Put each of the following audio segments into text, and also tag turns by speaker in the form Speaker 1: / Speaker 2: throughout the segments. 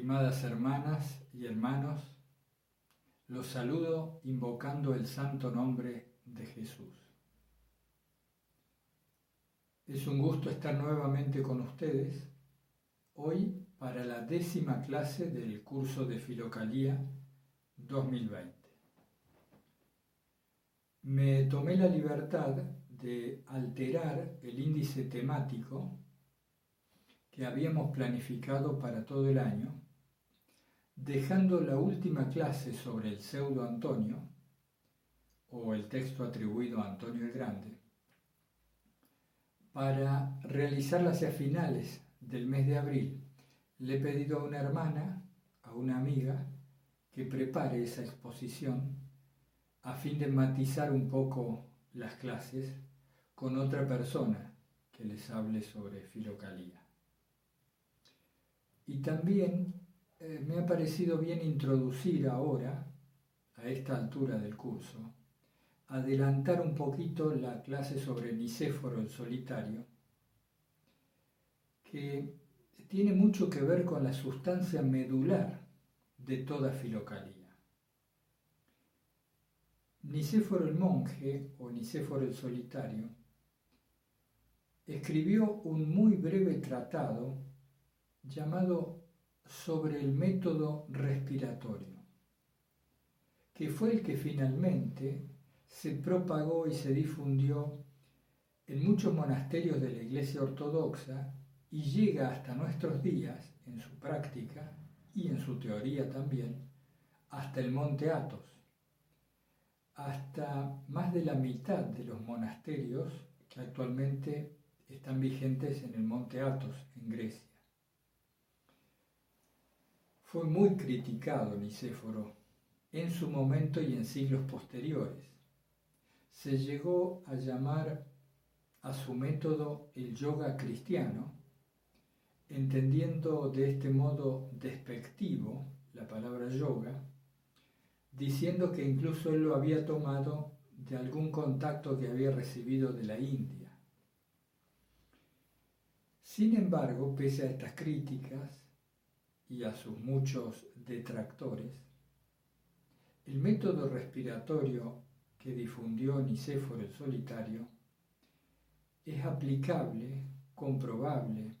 Speaker 1: Estimadas hermanas y hermanos, los saludo invocando el santo nombre de Jesús. Es un gusto estar nuevamente con ustedes hoy para la décima clase del curso de Filocalía 2020. Me tomé la libertad de alterar el índice temático que habíamos planificado para todo el año, dejando la última clase sobre el pseudo Antonio, o el texto atribuido a Antonio el Grande, para realizarla hacia finales del mes de abril. Le he pedido a una hermana, a una amiga, que prepare esa exposición a fin de matizar un poco las clases con otra persona que les hable sobre filocalía. Y también eh, me ha parecido bien introducir ahora, a esta altura del curso, adelantar un poquito la clase sobre Nicéforo el solitario, que tiene mucho que ver con la sustancia medular de toda filocalía. Nicéforo el monje o Nicéforo el solitario escribió un muy breve tratado llamado sobre el método respiratorio, que fue el que finalmente se propagó y se difundió en muchos monasterios de la Iglesia Ortodoxa y llega hasta nuestros días en su práctica y en su teoría también, hasta el monte Athos. Hasta más de la mitad de los monasterios que actualmente están vigentes en el monte Athos, en Grecia. Fue muy criticado Nicéforo en su momento y en siglos posteriores. Se llegó a llamar a su método el yoga cristiano, entendiendo de este modo despectivo la palabra yoga, diciendo que incluso él lo había tomado de algún contacto que había recibido de la India. Sin embargo, pese a estas críticas, y a sus muchos detractores, el método respiratorio que difundió Nicéforo el Solitario es aplicable, comprobable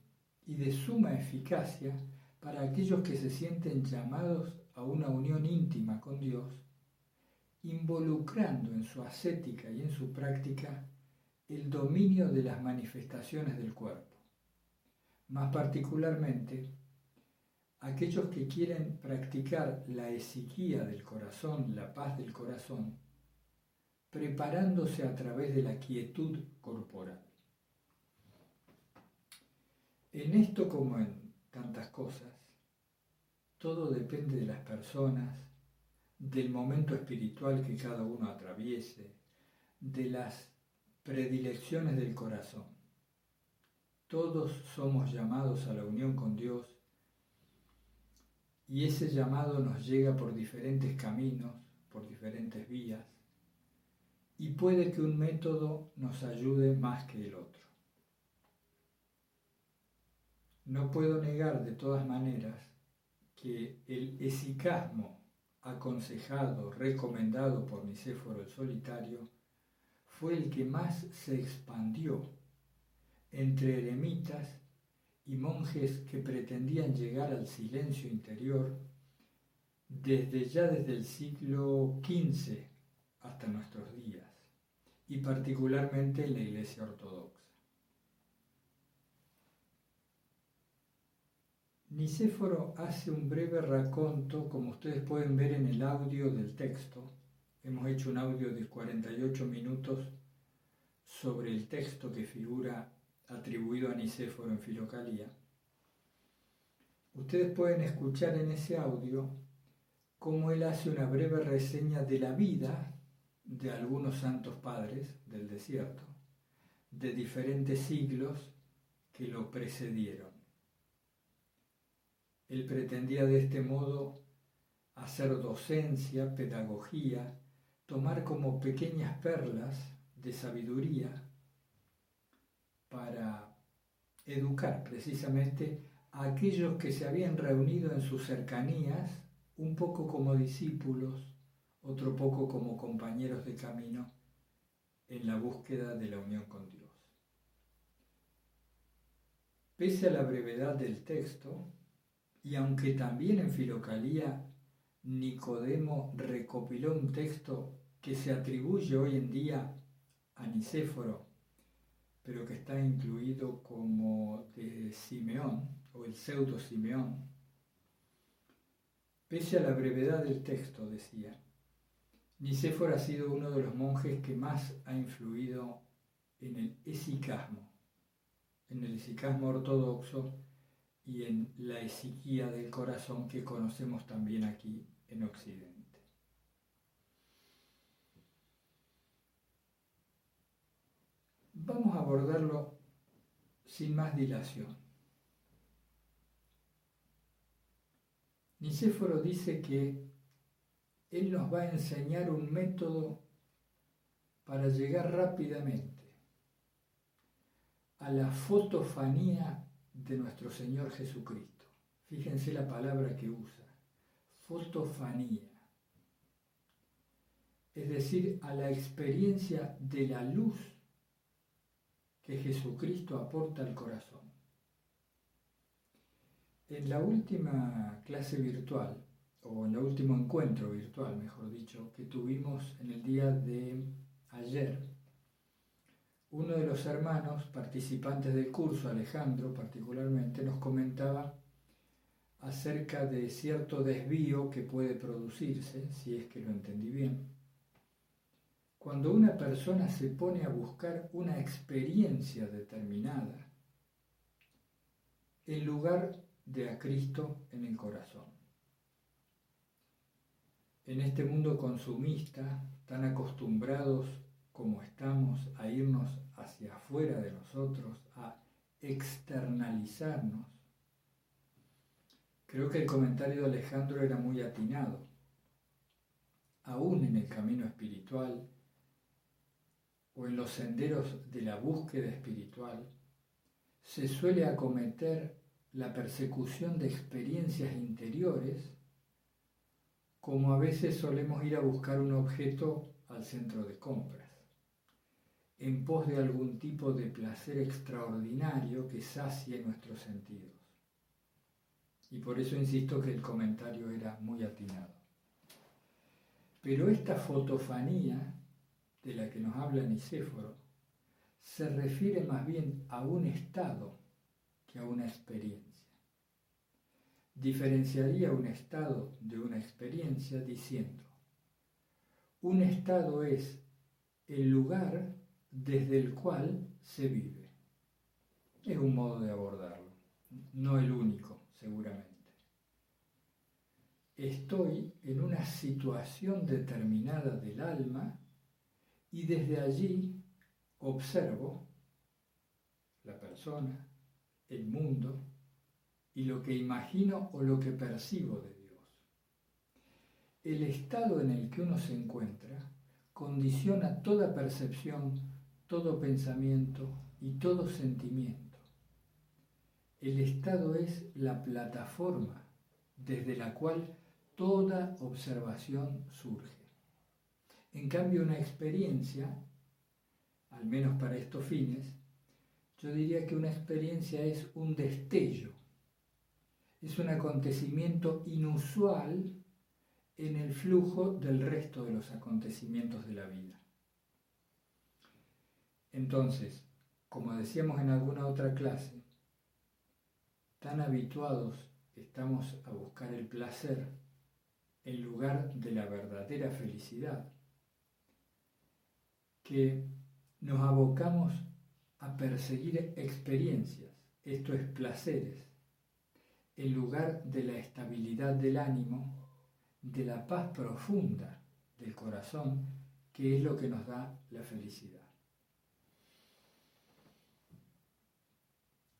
Speaker 1: y de suma eficacia para aquellos que se sienten llamados a una unión íntima con Dios, involucrando en su ascética y en su práctica el dominio de las manifestaciones del cuerpo, más particularmente aquellos que quieren practicar la esiquía del corazón, la paz del corazón, preparándose a través de la quietud corporal. En esto como en tantas cosas, todo depende de las personas, del momento espiritual que cada uno atraviese, de las predilecciones del corazón. Todos somos llamados a la unión con Dios y ese llamado nos llega por diferentes caminos, por diferentes vías, y puede que un método nos ayude más que el otro. No puedo negar de todas maneras que el esicasmo aconsejado, recomendado por Nicéforo el Solitario, fue el que más se expandió entre eremitas y monjes que pretendían llegar al silencio interior desde ya desde el siglo XV hasta nuestros días, y particularmente en la Iglesia Ortodoxa. Nicéforo hace un breve raconto, como ustedes pueden ver en el audio del texto. Hemos hecho un audio de 48 minutos sobre el texto que figura atribuido a Nicéforo en Filocalía, ustedes pueden escuchar en ese audio cómo él hace una breve reseña de la vida de algunos santos padres del desierto, de diferentes siglos que lo precedieron. Él pretendía de este modo hacer docencia, pedagogía, tomar como pequeñas perlas de sabiduría para educar precisamente a aquellos que se habían reunido en sus cercanías, un poco como discípulos, otro poco como compañeros de camino en la búsqueda de la unión con Dios. Pese a la brevedad del texto, y aunque también en Filocalía Nicodemo recopiló un texto que se atribuye hoy en día a Nicéforo, pero que está incluido como de Simeón o el pseudo Simeón, pese a la brevedad del texto, decía, Nicéforo ha sido uno de los monjes que más ha influido en el esicasmo, en el esicasmo ortodoxo y en la esiquía del corazón que conocemos también aquí en Occidente. Vamos a abordarlo sin más dilación. Nicéforo dice que él nos va a enseñar un método para llegar rápidamente a la fotofanía de nuestro Señor Jesucristo. Fíjense la palabra que usa, fotofanía. Es decir, a la experiencia de la luz que Jesucristo aporta al corazón. En la última clase virtual, o en el último encuentro virtual, mejor dicho, que tuvimos en el día de ayer, uno de los hermanos participantes del curso, Alejandro particularmente, nos comentaba acerca de cierto desvío que puede producirse, si es que lo entendí bien, cuando una persona se pone a buscar una experiencia determinada en lugar de a Cristo en el corazón. En este mundo consumista, tan acostumbrados como estamos a irnos hacia afuera de nosotros, a externalizarnos, creo que el comentario de Alejandro era muy atinado. Aún en el camino espiritual, o en los senderos de la búsqueda espiritual, se suele acometer la persecución de experiencias interiores, como a veces solemos ir a buscar un objeto al centro de compras, en pos de algún tipo de placer extraordinario que sacie nuestros sentidos. Y por eso insisto que el comentario era muy atinado. Pero esta fotofanía de la que nos habla Nicéforo se refiere más bien a un estado que a una experiencia. Diferenciaría un estado de una experiencia diciendo, un estado es el lugar desde el cual se vive. Es un modo de abordarlo, no el único, seguramente. Estoy en una situación determinada del alma y desde allí observo la persona, el mundo y lo que imagino o lo que percibo de Dios. El estado en el que uno se encuentra condiciona toda percepción, todo pensamiento y todo sentimiento. El estado es la plataforma desde la cual toda observación surge. En cambio, una experiencia, al menos para estos fines, yo diría que una experiencia es un destello, es un acontecimiento inusual en el flujo del resto de los acontecimientos de la vida. Entonces, como decíamos en alguna otra clase, tan habituados estamos a buscar el placer en lugar de la verdadera felicidad, que nos abocamos a perseguir experiencias, esto es placeres, en lugar de la estabilidad del ánimo, de la paz profunda del corazón, que es lo que nos da la felicidad.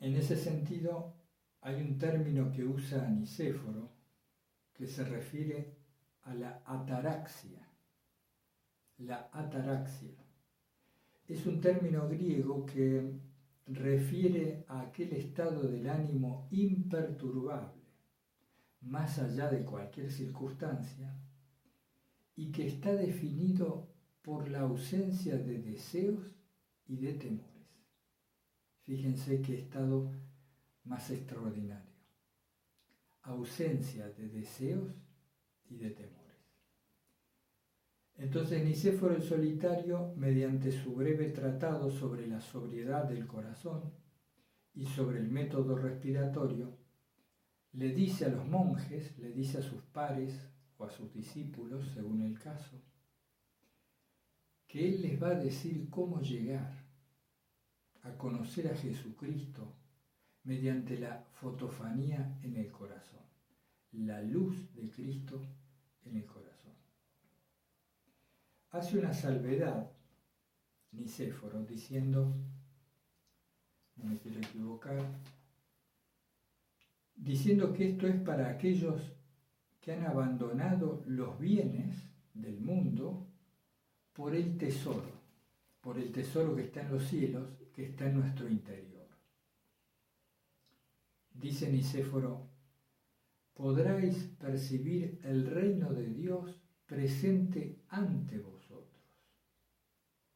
Speaker 1: En ese sentido, hay un término que usa Nicéforo que se refiere a la ataraxia. La ataraxia es un término griego que refiere a aquel estado del ánimo imperturbable, más allá de cualquier circunstancia, y que está definido por la ausencia de deseos y de temores. Fíjense qué estado más extraordinario. Ausencia de deseos y de temores. Entonces Nicéforo el Solitario, mediante su breve tratado sobre la sobriedad del corazón y sobre el método respiratorio, le dice a los monjes, le dice a sus pares o a sus discípulos, según el caso, que Él les va a decir cómo llegar a conocer a Jesucristo mediante la fotofanía en el corazón, la luz de Cristo en el corazón hace una salvedad Nicéforo diciendo, no me quiero equivocar, diciendo que esto es para aquellos que han abandonado los bienes del mundo por el tesoro, por el tesoro que está en los cielos, que está en nuestro interior. Dice Nicéforo, podráis percibir el reino de Dios presente ante vos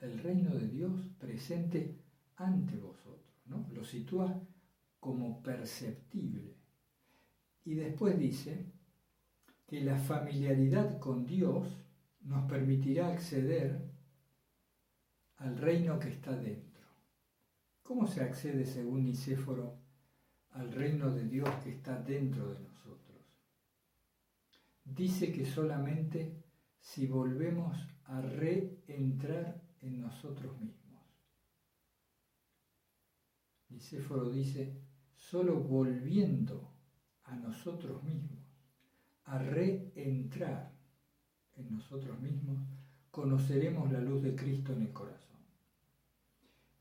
Speaker 1: el reino de Dios presente ante vosotros. ¿no? Lo sitúa como perceptible. Y después dice que la familiaridad con Dios nos permitirá acceder al reino que está dentro. ¿Cómo se accede, según Nicéforo, al reino de Dios que está dentro de nosotros? Dice que solamente si volvemos a reentrar en nosotros mismos. Nicéforo dice, solo volviendo a nosotros mismos, a reentrar en nosotros mismos, conoceremos la luz de Cristo en el corazón.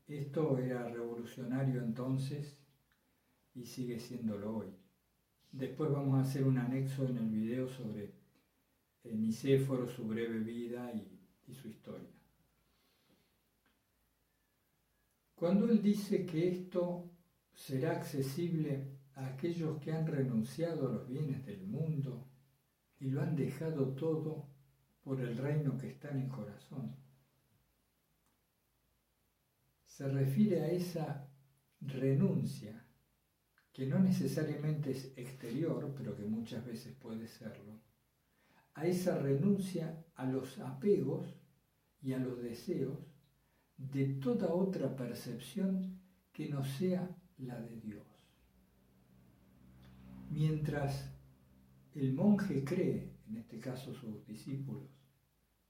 Speaker 1: Esto era revolucionario entonces y sigue siéndolo hoy. Después vamos a hacer un anexo en el video sobre Nicéforo, su breve vida y su historia. Cuando Él dice que esto será accesible a aquellos que han renunciado a los bienes del mundo y lo han dejado todo por el reino que está en el corazón, se refiere a esa renuncia que no necesariamente es exterior, pero que muchas veces puede serlo, a esa renuncia a los apegos y a los deseos de toda otra percepción que no sea la de Dios. Mientras el monje cree, en este caso sus discípulos,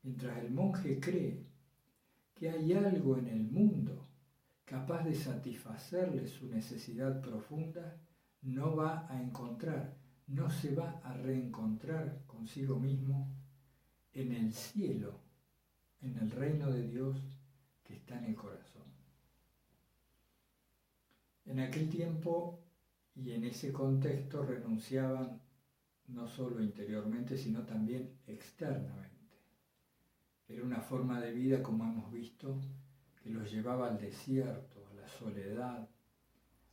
Speaker 1: mientras el monje cree que hay algo en el mundo capaz de satisfacerle su necesidad profunda, no va a encontrar, no se va a reencontrar consigo mismo en el cielo, en el reino de Dios está en el corazón. En aquel tiempo y en ese contexto renunciaban no solo interiormente, sino también externamente. Era una forma de vida, como hemos visto, que los llevaba al desierto, a la soledad,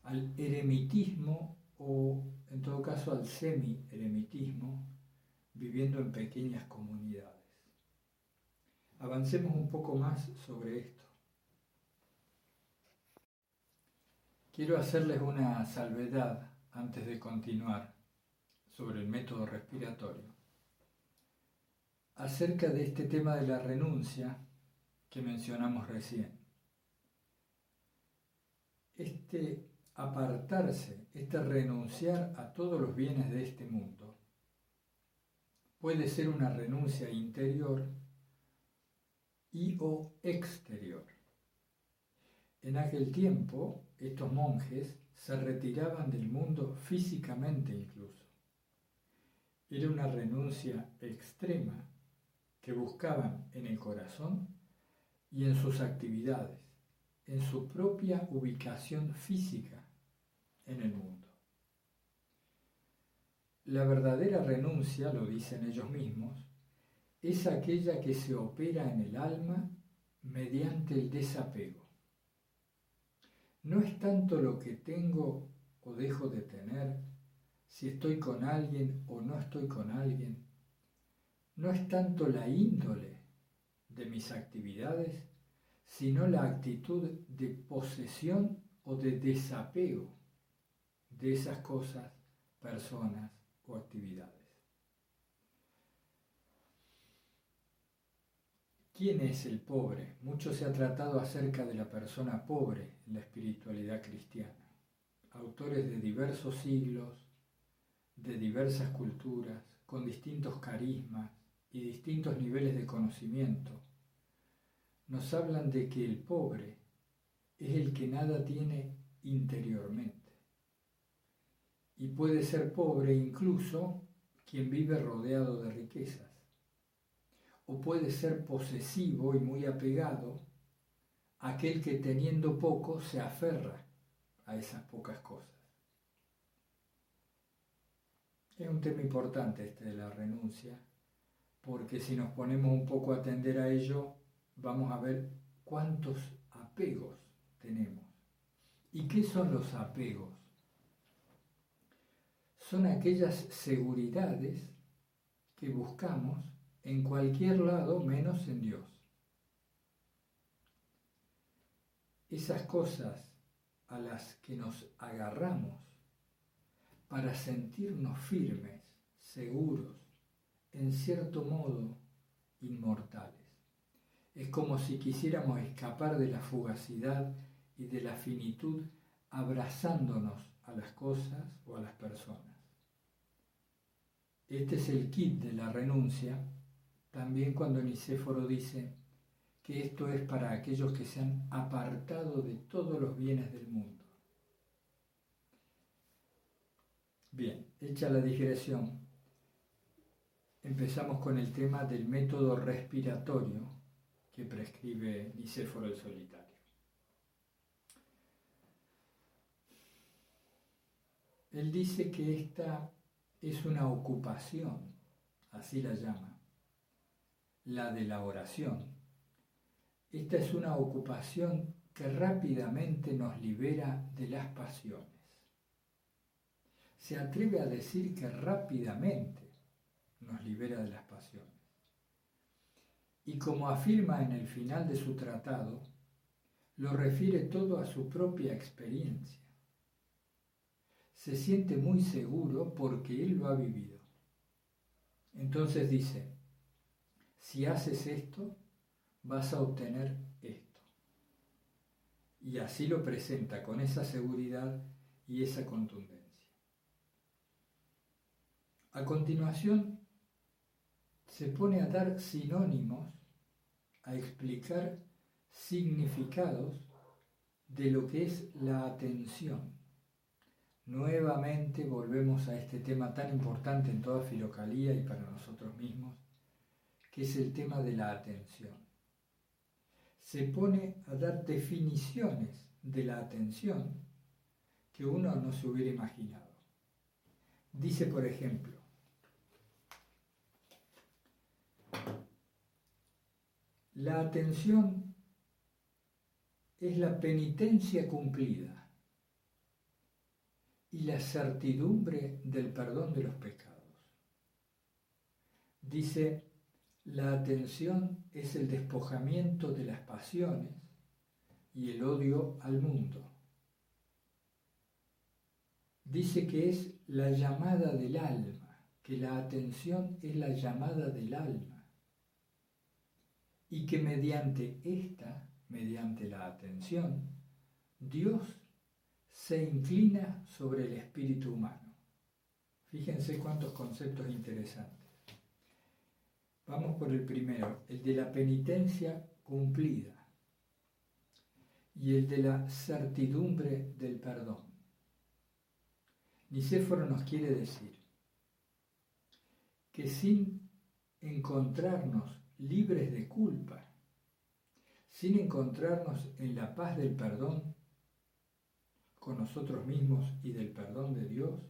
Speaker 1: al eremitismo o, en todo caso, al semi-eremitismo, viviendo en pequeñas comunidades. Avancemos un poco más sobre esto. Quiero hacerles una salvedad antes de continuar sobre el método respiratorio. Acerca de este tema de la renuncia que mencionamos recién. Este apartarse, este renunciar a todos los bienes de este mundo, puede ser una renuncia interior y o exterior. En aquel tiempo, estos monjes se retiraban del mundo físicamente incluso. Era una renuncia extrema que buscaban en el corazón y en sus actividades, en su propia ubicación física en el mundo. La verdadera renuncia, lo dicen ellos mismos, es aquella que se opera en el alma mediante el desapego no es tanto lo que tengo o dejo de tener, si estoy con alguien o no estoy con alguien, no es tanto la índole de mis actividades, sino la actitud de posesión o de desapego de esas cosas, personas o actividades. ¿Quién es el pobre? Mucho se ha tratado acerca de la persona pobre en la espiritualidad cristiana. Autores de diversos siglos, de diversas culturas, con distintos carismas y distintos niveles de conocimiento, nos hablan de que el pobre es el que nada tiene interiormente. Y puede ser pobre incluso quien vive rodeado de riquezas. O puede ser posesivo y muy apegado aquel que teniendo poco se aferra a esas pocas cosas. Es un tema importante este de la renuncia, porque si nos ponemos un poco a atender a ello, vamos a ver cuántos apegos tenemos. ¿Y qué son los apegos? Son aquellas seguridades que buscamos en cualquier lado menos en Dios. Esas cosas a las que nos agarramos para sentirnos firmes, seguros, en cierto modo inmortales. Es como si quisiéramos escapar de la fugacidad y de la finitud abrazándonos a las cosas o a las personas. Este es el kit de la renuncia, también cuando Nicéforo dice que esto es para aquellos que se han apartado de todos los bienes del mundo. Bien, hecha la digresión, empezamos con el tema del método respiratorio que prescribe Nicéforo el Solitario. Él dice que esta es una ocupación, así la llama, la de la oración. Esta es una ocupación que rápidamente nos libera de las pasiones. Se atreve a decir que rápidamente nos libera de las pasiones y como afirma en el final de su tratado, lo refiere todo a su propia experiencia. Se siente muy seguro porque él lo ha vivido. Entonces dice, si haces esto, vas a obtener esto. Y así lo presenta con esa seguridad y esa contundencia. A continuación, se pone a dar sinónimos, a explicar significados de lo que es la atención. Nuevamente volvemos a este tema tan importante en toda Filocalía y para nosotros mismos, que es el tema de la atención. Se pone a dar definiciones de la atención que uno no se hubiera imaginado. Dice, por ejemplo, La atención es la penitencia cumplida y la certidumbre del perdón de los pecados. Dice, la atención es el despojamiento de las pasiones y el odio al mundo. Dice que es la llamada del alma, que la atención es la llamada del alma y que mediante esta, mediante la atención, Dios se inclina sobre el espíritu humano. Fíjense cuántos conceptos interesantes. Vamos por el primero, el de la penitencia cumplida y el de la certidumbre del perdón. Nicéforo nos quiere decir que sin encontrarnos libres de culpa, sin encontrarnos en la paz del perdón con nosotros mismos y del perdón de Dios,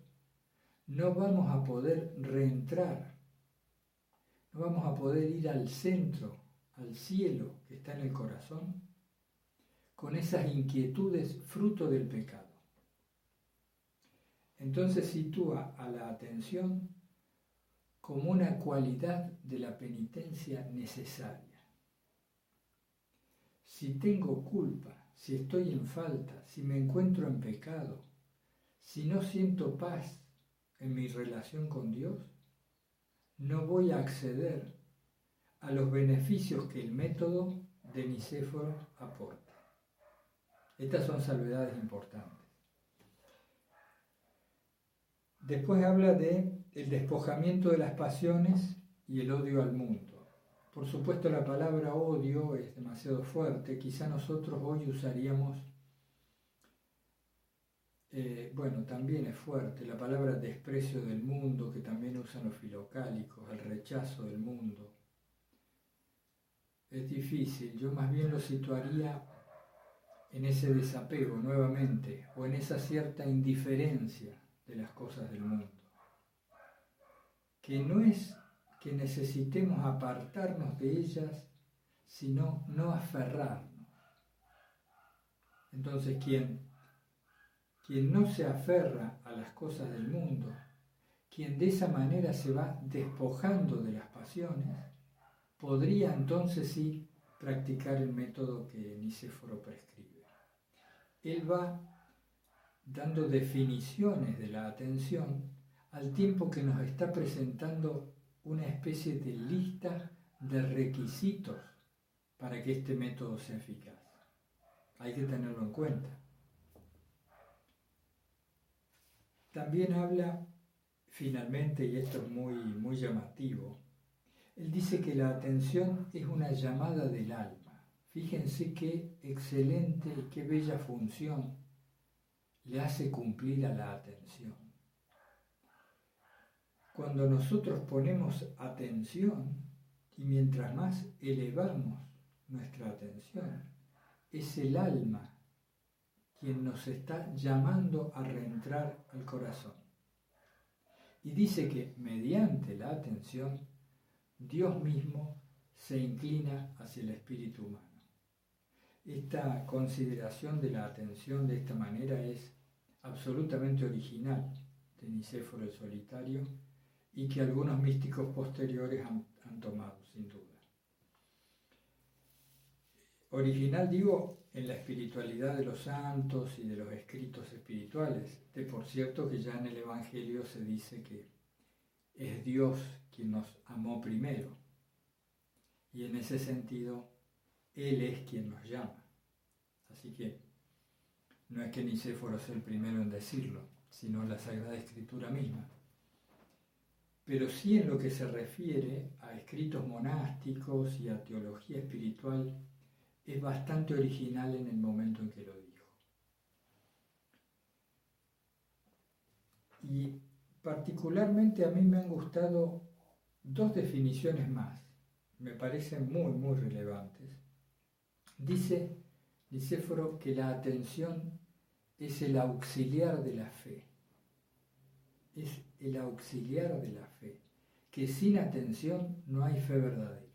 Speaker 1: no vamos a poder reentrar, no vamos a poder ir al centro, al cielo que está en el corazón, con esas inquietudes fruto del pecado. Entonces sitúa a la atención como una cualidad de la penitencia necesaria. Si tengo culpa, si estoy en falta, si me encuentro en pecado, si no siento paz en mi relación con Dios, no voy a acceder a los beneficios que el método de Nicéforo aporta. Estas son salvedades importantes. Después habla de el despojamiento de las pasiones y el odio al mundo. Por supuesto la palabra odio es demasiado fuerte, quizá nosotros hoy usaríamos, eh, bueno, también es fuerte, la palabra desprecio del mundo, que también usan los filocálicos, el rechazo del mundo. Es difícil, yo más bien lo situaría en ese desapego nuevamente, o en esa cierta indiferencia de las cosas del mundo, que no es que necesitemos apartarnos de ellas, sino no aferrarnos. Entonces, quien, quien no se aferra a las cosas del mundo, quien de esa manera se va despojando de las pasiones, podría entonces sí practicar el método que Nicéforo prescribe. Él va dando definiciones de la atención al tiempo que nos está presentando una especie de lista de requisitos para que este método sea eficaz. Hay que tenerlo en cuenta. También habla, finalmente, y esto es muy, muy llamativo, él dice que la atención es una llamada del alma. Fíjense qué excelente y qué bella función le hace cumplir a la atención. Cuando nosotros ponemos atención y mientras más elevamos nuestra atención, es el alma quien nos está llamando a reentrar al corazón. Y dice que mediante la atención, Dios mismo se inclina hacia el espíritu humano. Esta consideración de la atención de esta manera es absolutamente original de Nicéforo el Solitario y que algunos místicos posteriores han, tomado, sin duda. Original digo en la espiritualidad de los santos y de los escritos espirituales, de por cierto que ya en el Evangelio se dice que es Dios quien nos amó primero. Y en ese sentido Él es quien nos llama. Así que no es que Nicéforo sea el primero en decirlo, sino la Sagrada Escritura misma. Pero sí en lo que se refiere a escritos monásticos y a teología espiritual, es bastante original en el momento en que lo dijo. Y particularmente a mí me han gustado dos definiciones más, me parecen muy, muy relevantes. Dice Nicéforo que la atención es el auxiliar de la fe. Es el auxiliar de la fe, que sin atención no hay fe verdadera.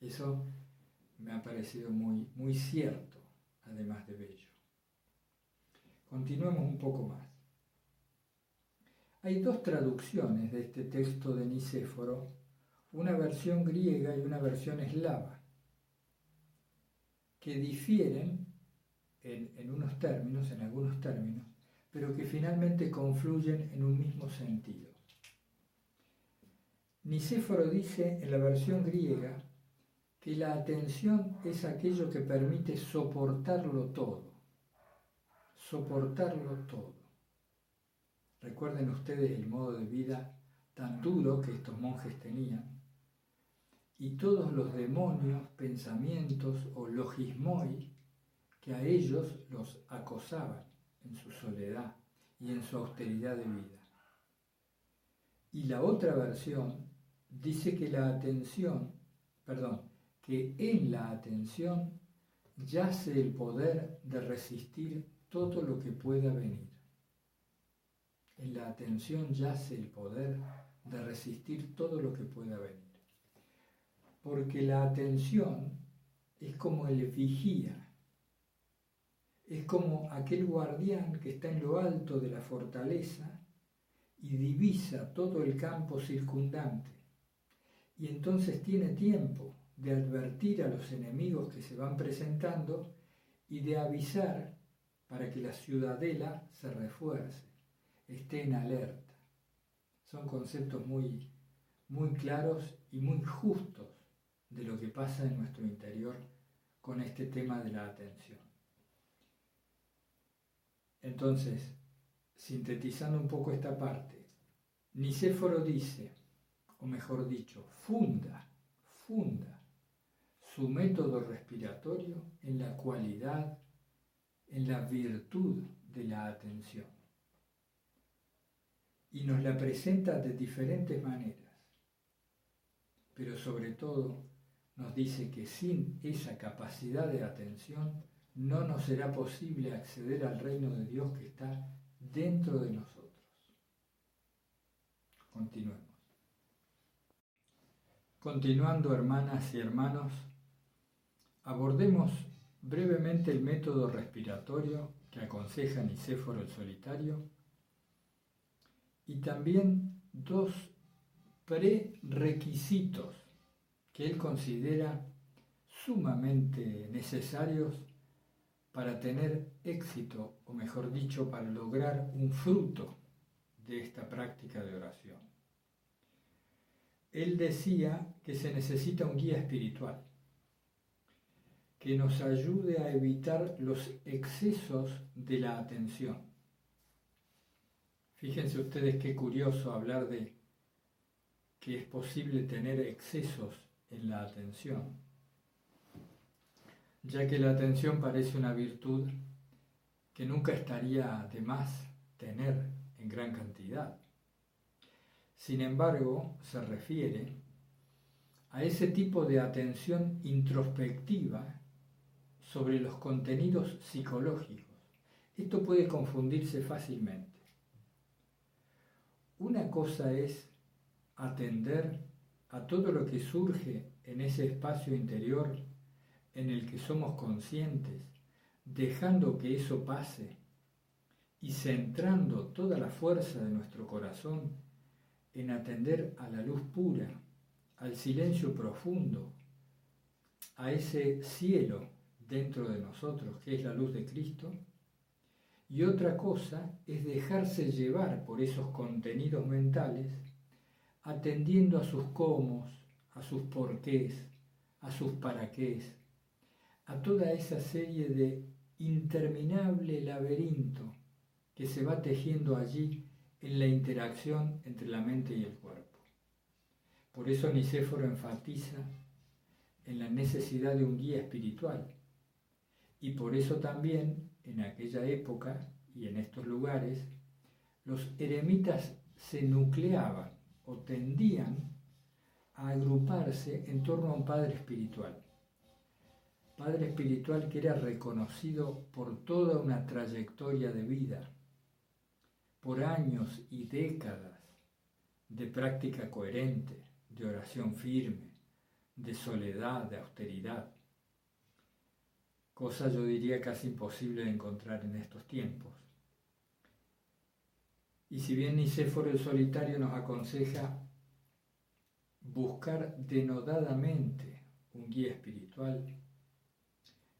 Speaker 1: Eso me ha parecido muy, muy cierto, además de bello. Continuemos un poco más. Hay dos traducciones de este texto de Nicéforo, una versión griega y una versión eslava, que difieren en, en unos términos, en algunos términos, pero que finalmente confluyen en un mismo sentido. Nicéforo dice en la versión griega que la atención es aquello que permite soportarlo todo, soportarlo todo. Recuerden ustedes el modo de vida tan duro que estos monjes tenían y todos los demonios, pensamientos o logismoi que a ellos los acosaban en su soledad y en su austeridad de vida. Y la otra versión dice que la atención, perdón, que en la atención yace el poder de resistir todo lo que pueda venir. En la atención yace el poder de resistir todo lo que pueda venir. Porque la atención es como el vigía es como aquel guardián que está en lo alto de la fortaleza y divisa todo el campo circundante. Y entonces tiene tiempo de advertir a los enemigos que se van presentando y de avisar para que la ciudadela se refuerce, esté en alerta. Son conceptos muy, muy claros y muy justos de lo que pasa en nuestro interior con este tema de la atención. Entonces, sintetizando un poco esta parte, Nicéforo dice, o mejor dicho, funda, funda su método respiratorio en la cualidad, en la virtud de la atención. Y nos la presenta de diferentes maneras, pero sobre todo nos dice que sin esa capacidad de atención no nos será posible acceder al reino de Dios que está dentro de nosotros. Continuemos. Continuando, hermanas y hermanos, abordemos brevemente el método respiratorio que aconseja Nicéforo el Solitario y también dos prerequisitos que él considera sumamente necesarios para tener éxito, o mejor dicho, para lograr un fruto de esta práctica de oración. Él decía que se necesita un guía espiritual que nos ayude a evitar los excesos de la atención. Fíjense ustedes qué curioso hablar de que es posible tener excesos en la atención, ya que la atención parece una virtud que nunca estaría de más tener en gran cantidad. Sin embargo, se refiere a ese tipo de atención introspectiva sobre los contenidos psicológicos. Esto puede confundirse fácilmente. Una cosa es atender a todo lo que surge en ese espacio interior en el que somos conscientes, dejando que eso pase y centrando toda la fuerza de nuestro corazón en atender a la luz pura, al silencio profundo, a ese cielo dentro de nosotros, que es la luz de Cristo, y otra cosa es dejarse llevar por esos contenidos mentales, atendiendo a sus cómo, a sus porqués, a sus paraqués, a toda esa serie de interminable laberinto que se va tejiendo allí en la interacción entre la mente y el cuerpo. Por eso Nicéforo enfatiza en la necesidad de un guía espiritual. Y por eso también en aquella época y en estos lugares, los eremitas se nucleaban o tendían a agruparse en torno a un padre espiritual. Padre espiritual que era reconocido por toda una trayectoria de vida, por años y décadas de práctica coherente, de oración firme, de soledad, de austeridad. Cosa yo diría casi imposible de encontrar en estos tiempos. Y si bien Nicéforo el solitario nos aconseja buscar denodadamente un guía espiritual,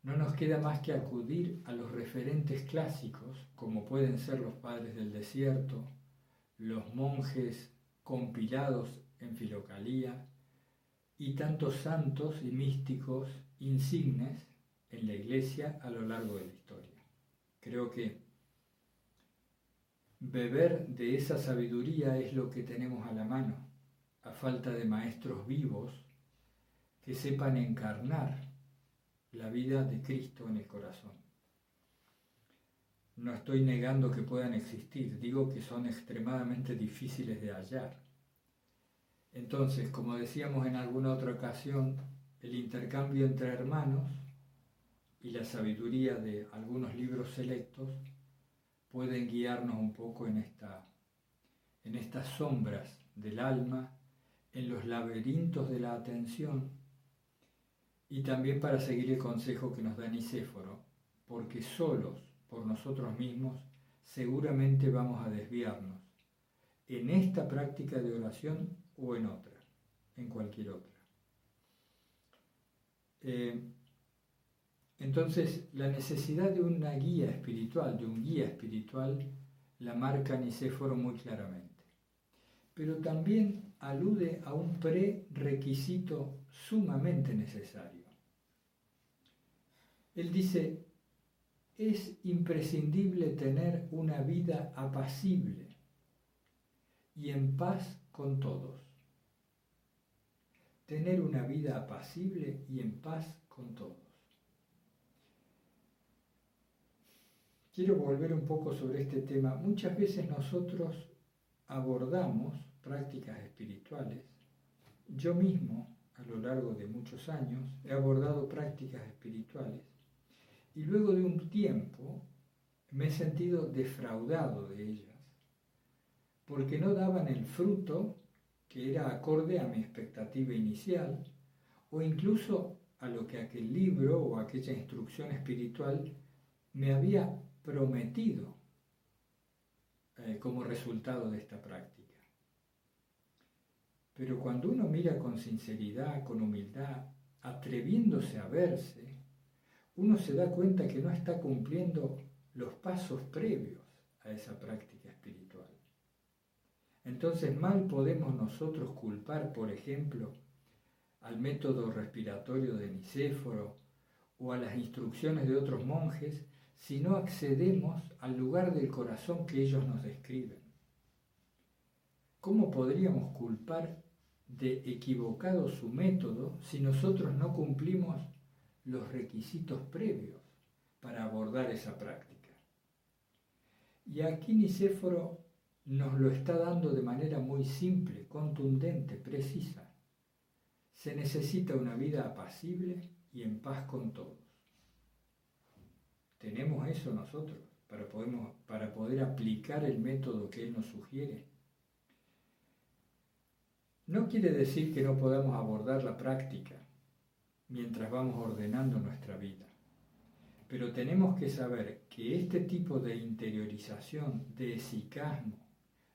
Speaker 1: no nos queda más que acudir a los referentes clásicos, como pueden ser los padres del desierto, los monjes compilados en Filocalía y tantos santos y místicos insignes en la iglesia a lo largo de la historia. Creo que beber de esa sabiduría es lo que tenemos a la mano, a falta de maestros vivos que sepan encarnar la vida de Cristo en el corazón. No estoy negando que puedan existir, digo que son extremadamente difíciles de hallar. Entonces, como decíamos en alguna otra ocasión, el intercambio entre hermanos y la sabiduría de algunos libros selectos pueden guiarnos un poco en, esta, en estas sombras del alma, en los laberintos de la atención y también para seguir el consejo que nos da Nicéforo, porque solos por nosotros mismos seguramente vamos a desviarnos en esta práctica de oración o en otra, en cualquier otra. Eh, entonces, la necesidad de una guía espiritual, de un guía espiritual, la marca Nicéforo muy claramente. Pero también alude a un prerequisito sumamente necesario. Él dice, es imprescindible tener una vida apacible y en paz con todos. Tener una vida apacible y en paz con todos. Quiero volver un poco sobre este tema. Muchas veces nosotros abordamos prácticas espirituales. Yo mismo, a lo largo de muchos años, he abordado prácticas espirituales y luego de un tiempo me he sentido defraudado de ellas porque no daban el fruto que era acorde a mi expectativa inicial o incluso a lo que aquel libro o aquella instrucción espiritual me había prometido eh, como resultado de esta práctica. Pero cuando uno mira con sinceridad, con humildad, atreviéndose a verse, uno se da cuenta que no está cumpliendo los pasos previos a esa práctica espiritual. Entonces mal podemos nosotros culpar, por ejemplo, al método respiratorio de Nicéforo o a las instrucciones de otros monjes si no accedemos al lugar del corazón que ellos nos describen. ¿Cómo podríamos culpar de equivocado su método si nosotros no cumplimos los requisitos previos para abordar esa práctica? Y aquí Nicéforo nos lo está dando de manera muy simple, contundente, precisa. Se necesita una vida apacible y en paz con todos. ¿Tenemos eso nosotros para, para poder aplicar el método que Él nos sugiere? No quiere decir que no podamos abordar la práctica mientras vamos ordenando nuestra vida, pero tenemos que saber que este tipo de interiorización, de esicasmo,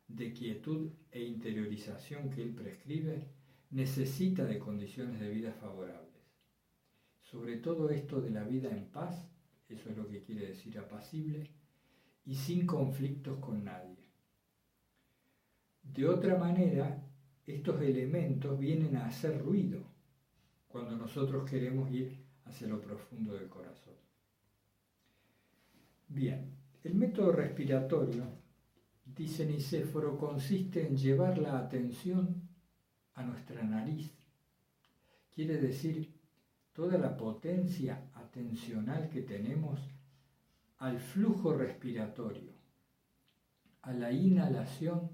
Speaker 1: de quietud e interiorización que Él prescribe, necesita de condiciones de vida favorables. Sobre todo esto de la vida en paz eso es lo que quiere decir apacible, y sin conflictos con nadie. De otra manera, estos elementos vienen a hacer ruido cuando nosotros queremos ir hacia lo profundo del corazón. Bien, el método respiratorio, dice Nicéforo, consiste en llevar la atención a nuestra nariz. Quiere decir toda la potencia que tenemos al flujo respiratorio, a la inhalación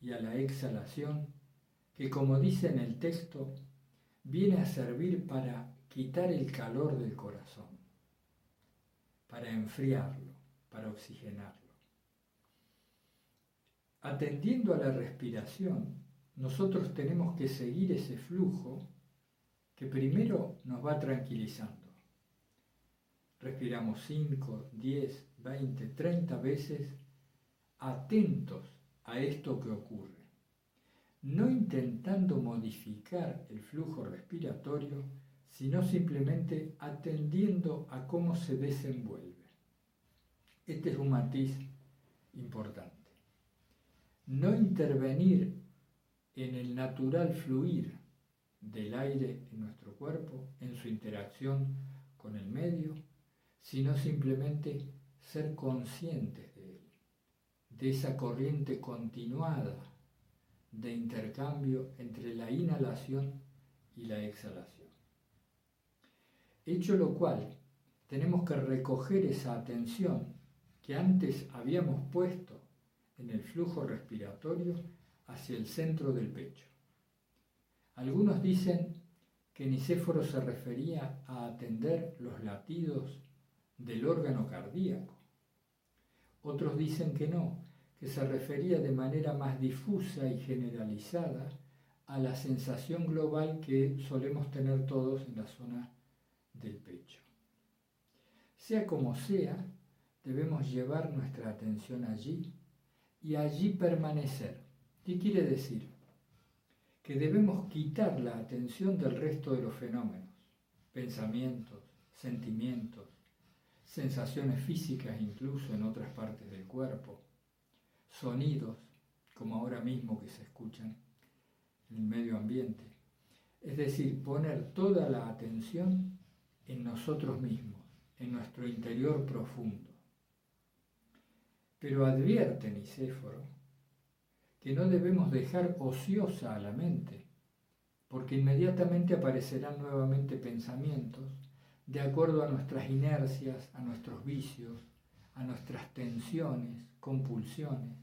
Speaker 1: y a la exhalación, que como dice en el texto, viene a servir para quitar el calor del corazón, para enfriarlo, para oxigenarlo. Atendiendo a la respiración, nosotros tenemos que seguir ese flujo que primero nos va tranquilizando. Respiramos 5, 10, 20, 30 veces atentos a esto que ocurre, no intentando modificar el flujo respiratorio, sino simplemente atendiendo a cómo se desenvuelve. Este es un matiz importante. No intervenir en el natural fluir del aire en nuestro cuerpo, en su interacción con el medio, sino simplemente ser conscientes de él, de esa corriente continuada de intercambio entre la inhalación y la exhalación. Hecho lo cual, tenemos que recoger esa atención que antes habíamos puesto en el flujo respiratorio hacia el centro del pecho. Algunos dicen que Nicéforo se refería a atender los latidos del órgano cardíaco. Otros dicen que no, que se refería de manera más difusa y generalizada a la sensación global que solemos tener todos en la zona del pecho. Sea como sea, debemos llevar nuestra atención allí y allí permanecer. ¿Qué quiere decir? Que debemos quitar la atención del resto de los fenómenos, pensamientos, sentimientos, sensaciones físicas incluso en otras partes del cuerpo, sonidos, como ahora mismo que se escuchan en el medio ambiente. Es decir, poner toda la atención en nosotros mismos, en nuestro interior profundo. Pero advierte Nicéforo que no debemos dejar ociosa a la mente, porque inmediatamente aparecerán nuevamente pensamientos de acuerdo a nuestras inercias, a nuestros vicios, a nuestras tensiones, compulsiones.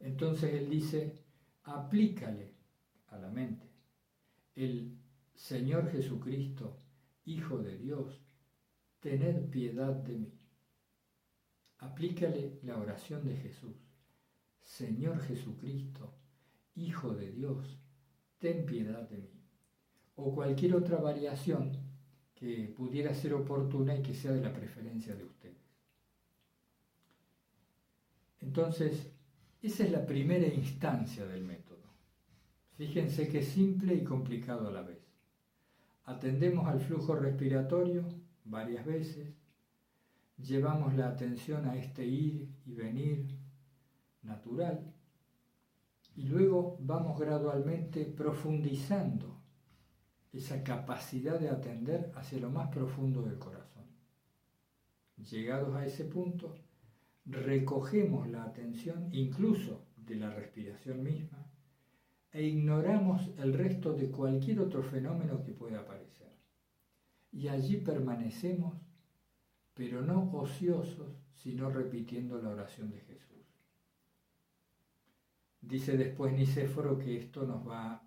Speaker 1: Entonces él dice, aplícale a la mente el Señor Jesucristo, Hijo de Dios, tened piedad de mí. Aplícale la oración de Jesús. Señor Jesucristo, Hijo de Dios, ten piedad de mí. O cualquier otra variación que pudiera ser oportuna y que sea de la preferencia de ustedes. Entonces, esa es la primera instancia del método. Fíjense que es simple y complicado a la vez. Atendemos al flujo respiratorio varias veces, llevamos la atención a este ir y venir natural y luego vamos gradualmente profundizando esa capacidad de atender hacia lo más profundo del corazón. Llegados a ese punto, recogemos la atención incluso de la respiración misma e ignoramos el resto de cualquier otro fenómeno que pueda aparecer. Y allí permanecemos, pero no ociosos, sino repitiendo la oración de Jesús. Dice después Nicéforo que esto nos va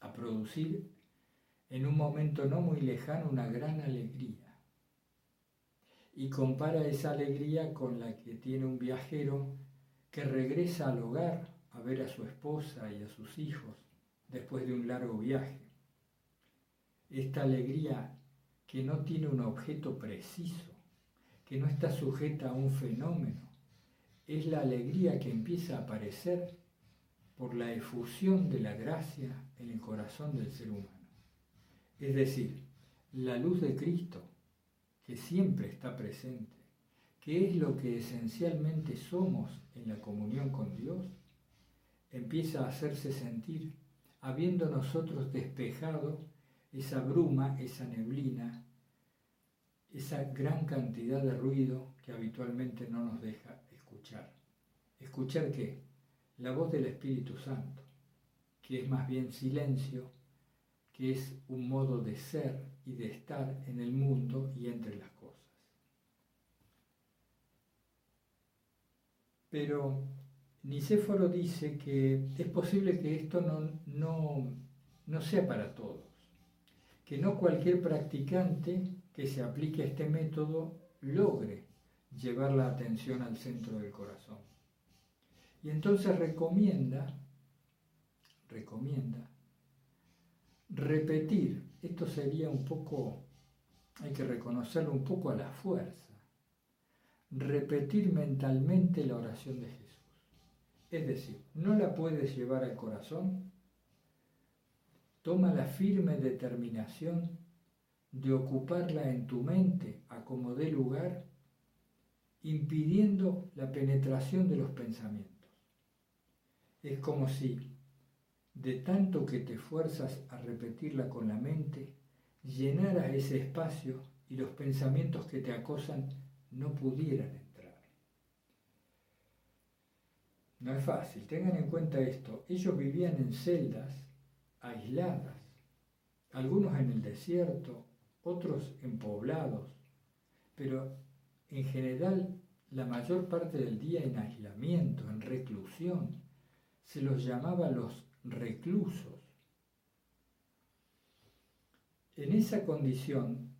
Speaker 1: a producir en un momento no muy lejano una gran alegría. Y compara esa alegría con la que tiene un viajero que regresa al hogar a ver a su esposa y a sus hijos después de un largo viaje. Esta alegría que no tiene un objeto preciso, que no está sujeta a un fenómeno, es la alegría que empieza a aparecer por la efusión de la gracia en el corazón del ser humano. Es decir, la luz de Cristo, que siempre está presente, que es lo que esencialmente somos en la comunión con Dios, empieza a hacerse sentir, habiendo nosotros despejado esa bruma, esa neblina, esa gran cantidad de ruido que habitualmente no nos deja escuchar. ¿Escuchar qué? La voz del Espíritu Santo, que es más bien silencio que es un modo de ser y de estar en el mundo y entre las cosas. Pero Nicéforo dice que es posible que esto no, no, no sea para todos, que no cualquier practicante que se aplique a este método logre llevar la atención al centro del corazón. Y entonces recomienda, recomienda repetir, esto sería un poco, hay que reconocerlo un poco a la fuerza, repetir mentalmente la oración de Jesús. Es decir, no la puedes llevar al corazón, toma la firme determinación de ocuparla en tu mente a como dé lugar, impidiendo la penetración de los pensamientos. Es como si de tanto que te fuerzas a repetirla con la mente, llenaras ese espacio y los pensamientos que te acosan no pudieran entrar. No es fácil, tengan en cuenta esto. Ellos vivían en celdas aisladas, algunos en el desierto, otros en poblados, pero en general la mayor parte del día en aislamiento, en reclusión. Se los llamaba los reclusos. En esa condición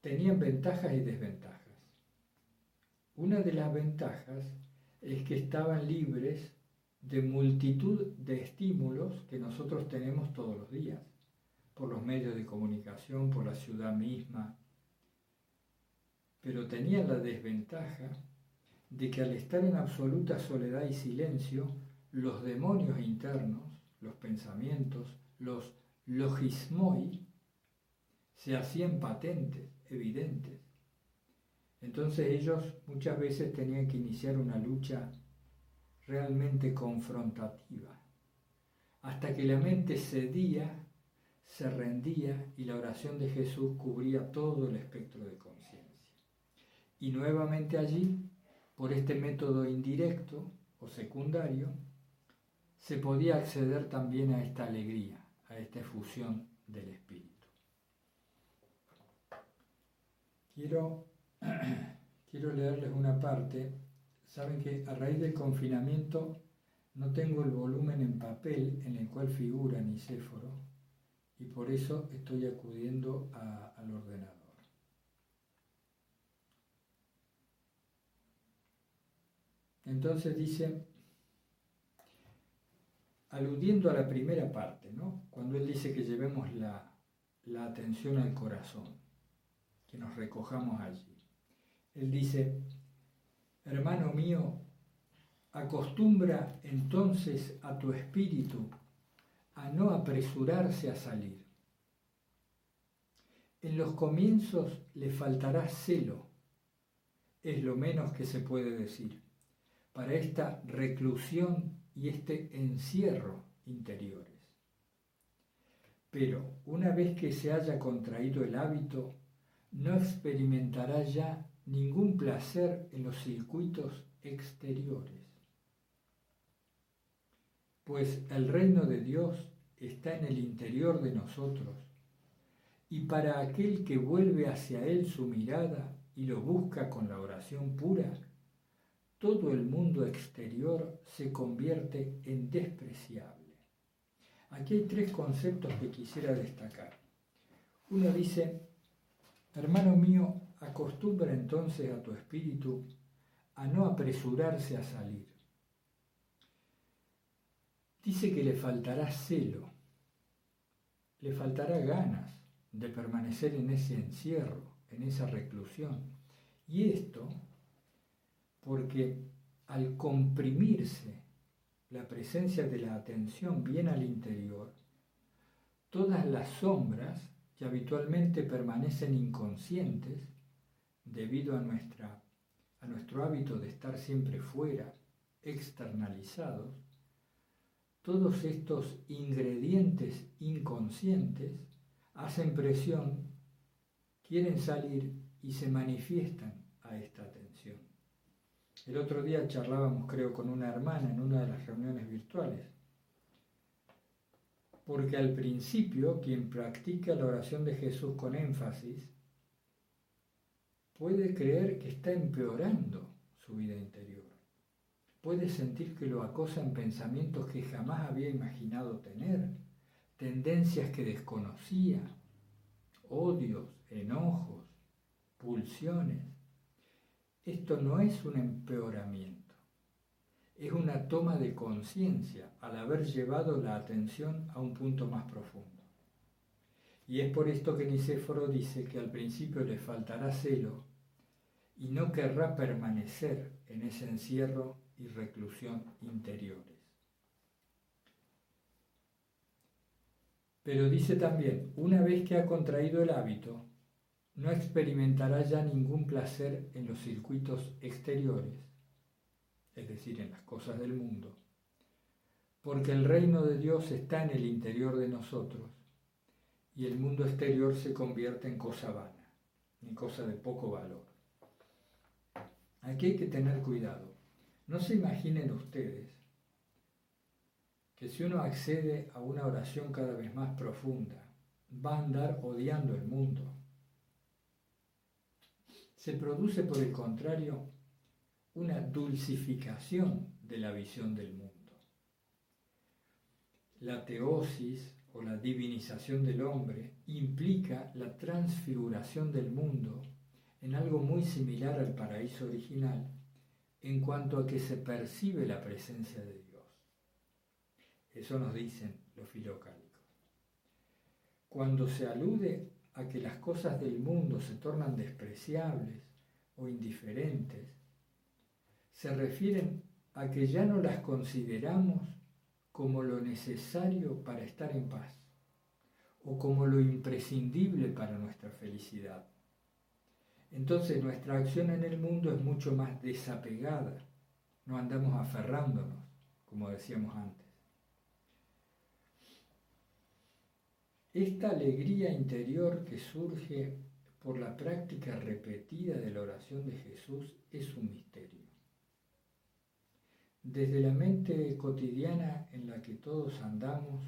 Speaker 1: tenían ventajas y desventajas. Una de las ventajas es que estaban libres de multitud de estímulos que nosotros tenemos todos los días, por los medios de comunicación, por la ciudad misma. pero tenía la desventaja de que al estar en absoluta soledad y silencio, los demonios internos, los pensamientos, los logismoi, se hacían patentes, evidentes. Entonces ellos muchas veces tenían que iniciar una lucha realmente confrontativa, hasta que la mente cedía, se rendía y la oración de Jesús cubría todo el espectro de conciencia. Y nuevamente allí, por este método indirecto o secundario, se podía acceder también a esta alegría, a esta efusión del espíritu. Quiero, quiero leerles una parte. Saben que a raíz del confinamiento no tengo el volumen en papel en el cual figura Nicéforo y por eso estoy acudiendo al ordenador. Entonces dice, aludiendo a la primera parte, ¿no? cuando él dice que llevemos la, la atención al corazón, que nos recojamos allí. Él dice, hermano mío, acostumbra entonces a tu espíritu a no apresurarse a salir. En los comienzos le faltará celo, es lo menos que se puede decir, para esta reclusión y este encierro interiores. Pero una vez que se haya contraído el hábito, no experimentará ya ningún placer en los circuitos exteriores. Pues el reino de Dios está en el interior de nosotros y para aquel que vuelve hacia Él su mirada y lo busca con la oración pura, todo el mundo exterior se convierte en despreciable. Aquí hay tres conceptos que quisiera destacar. Uno dice, hermano mío, acostumbra entonces a tu espíritu a no apresurarse a salir. Dice que le faltará celo, le faltará ganas de permanecer en ese encierro, en esa reclusión. Y esto porque al comprimirse la presencia de la atención bien al interior, todas las sombras que habitualmente permanecen inconscientes debido a, nuestra, a nuestro hábito de estar siempre fuera, externalizados, todos estos ingredientes inconscientes hacen presión, quieren salir y se manifiestan a esta. El otro día charlábamos, creo, con una hermana en una de las reuniones virtuales. Porque al principio, quien practica la oración de Jesús con énfasis, puede creer que está empeorando su vida interior. Puede sentir que lo acosan pensamientos que jamás había imaginado tener, tendencias que desconocía, odios, enojos, pulsiones esto no es un empeoramiento, es una toma de conciencia al haber llevado la atención a un punto más profundo. Y es por esto que Nicéforo dice que al principio le faltará celo y no querrá permanecer en ese encierro y reclusión interiores. Pero dice también, una vez que ha contraído el hábito, no experimentará ya ningún placer en los circuitos exteriores, es decir, en las cosas del mundo, porque el reino de Dios está en el interior de nosotros y el mundo exterior se convierte en cosa vana, en cosa de poco valor. Aquí hay que tener cuidado. No se imaginen ustedes que si uno accede a una oración cada vez más profunda, va a andar odiando el mundo, se produce, por el contrario, una dulcificación de la visión del mundo. La teosis o la divinización del hombre implica la transfiguración del mundo en algo muy similar al paraíso original en cuanto a que se percibe la presencia de Dios. Eso nos dicen los filocálicos. Cuando se alude a que las cosas del mundo se tornan despreciables o indiferentes se refieren a que ya no las consideramos como lo necesario para estar en paz o como lo imprescindible para nuestra felicidad. Entonces nuestra acción en el mundo es mucho más desapegada, no andamos aferrándonos, como decíamos antes. Esta alegría interior que surge por la práctica repetida de la oración de Jesús es un misterio. Desde la mente cotidiana en la que todos andamos,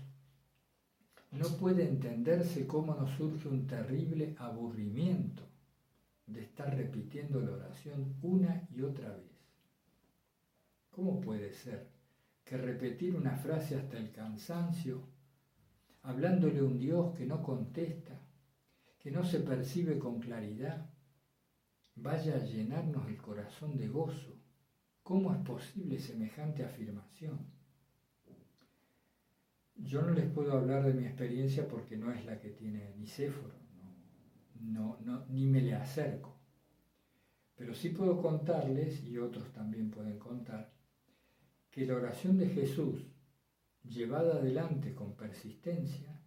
Speaker 1: no puede entenderse cómo nos surge un terrible aburrimiento de estar repitiendo la oración una y otra vez. ¿Cómo puede ser que repetir una frase hasta el cansancio, hablándole un Dios que no contesta, que no se percibe con claridad, vaya a llenarnos el corazón de gozo? ¿Cómo es posible semejante afirmación? Yo no les puedo hablar de mi experiencia porque no es la que tiene Nicéforo, no, no, ni me le acerco. Pero sí puedo contarles, y otros también pueden contar, que la oración de Jesús, llevada adelante con persistencia,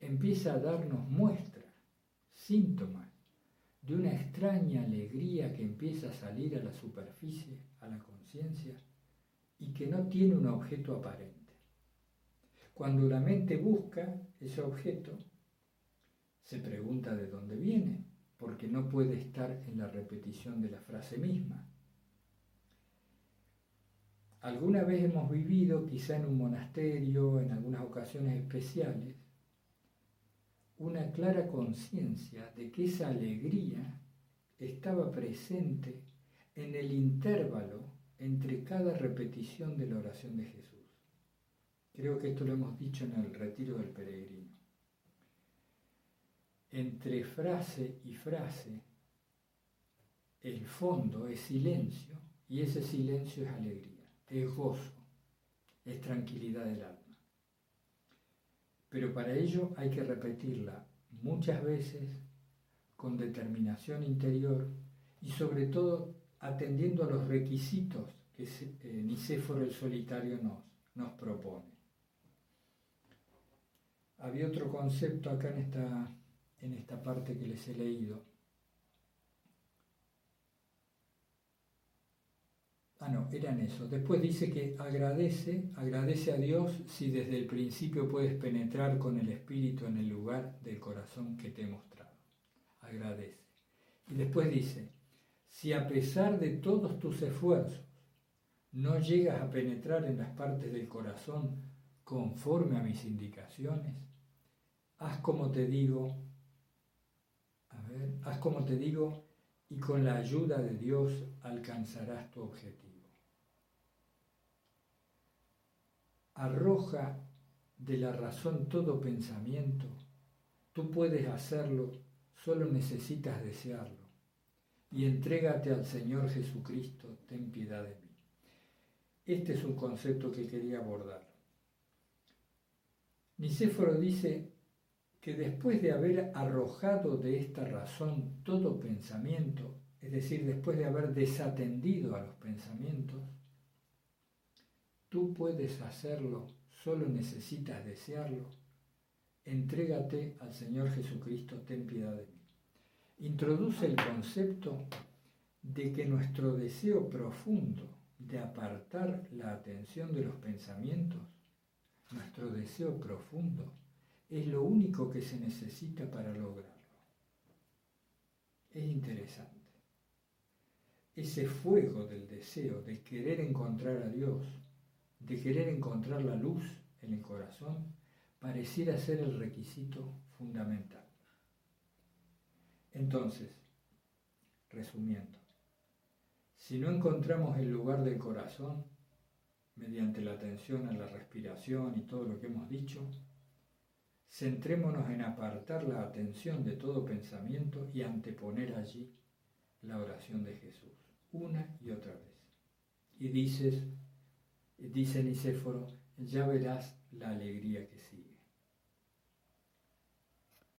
Speaker 1: empieza a darnos muestras, síntomas de una extraña alegría que empieza a salir a la superficie, a la conciencia, y que no tiene un objeto aparente. Cuando la mente busca ese objeto, se pregunta de dónde viene, porque no puede estar en la repetición de la frase misma. Alguna vez hemos vivido, quizá en un monasterio, en algunas ocasiones especiales, una clara conciencia de que esa alegría estaba presente en el intervalo entre cada repetición de la oración de Jesús. Creo que esto lo hemos dicho en el retiro del peregrino. Entre frase y frase, el fondo es silencio y ese silencio es alegría, es gozo, es tranquilidad del alma. Pero para ello hay que repetirla muchas veces con determinación interior y sobre todo atendiendo a los requisitos que eh, Nicéforo el Solitario nos, nos propone había otro concepto acá en esta, en esta parte que les he leído. Ah, no, eran eso. Después dice que agradece, agradece a Dios si desde el principio puedes penetrar con el Espíritu en el lugar del corazón que te he mostrado. Agradece. Y después dice, si a pesar de todos tus esfuerzos no llegas a penetrar en las partes del corazón conforme a mis indicaciones, haz como te digo, a ver, haz como te digo y con la ayuda de Dios alcanzarás tu objetivo. Arroja de la razón todo pensamiento, tú puedes hacerlo, solo necesitas desearlo. Y entrégate al Señor Jesucristo, ten piedad de mí. Este es un concepto que quería abordar. Nicéforo dice, que después de haber arrojado de esta razón todo pensamiento, es decir, después de haber desatendido a los pensamientos, tú puedes hacerlo, solo necesitas desearlo, entrégate al Señor Jesucristo, ten piedad de mí. Introduce el concepto de que nuestro deseo profundo de apartar la atención de los pensamientos, nuestro deseo profundo es lo único que se necesita para lograrlo. Es interesante. Ese fuego del deseo de querer encontrar a Dios, de querer encontrar la luz en el corazón, pareciera ser el requisito fundamental. Entonces, resumiendo, si no encontramos el lugar del corazón, mediante la atención a la respiración y todo lo que hemos dicho, Centrémonos en apartar la atención de todo pensamiento y anteponer allí la oración de Jesús, una y otra vez. Y dices, dice Nicéforo, ya verás la alegría que sigue.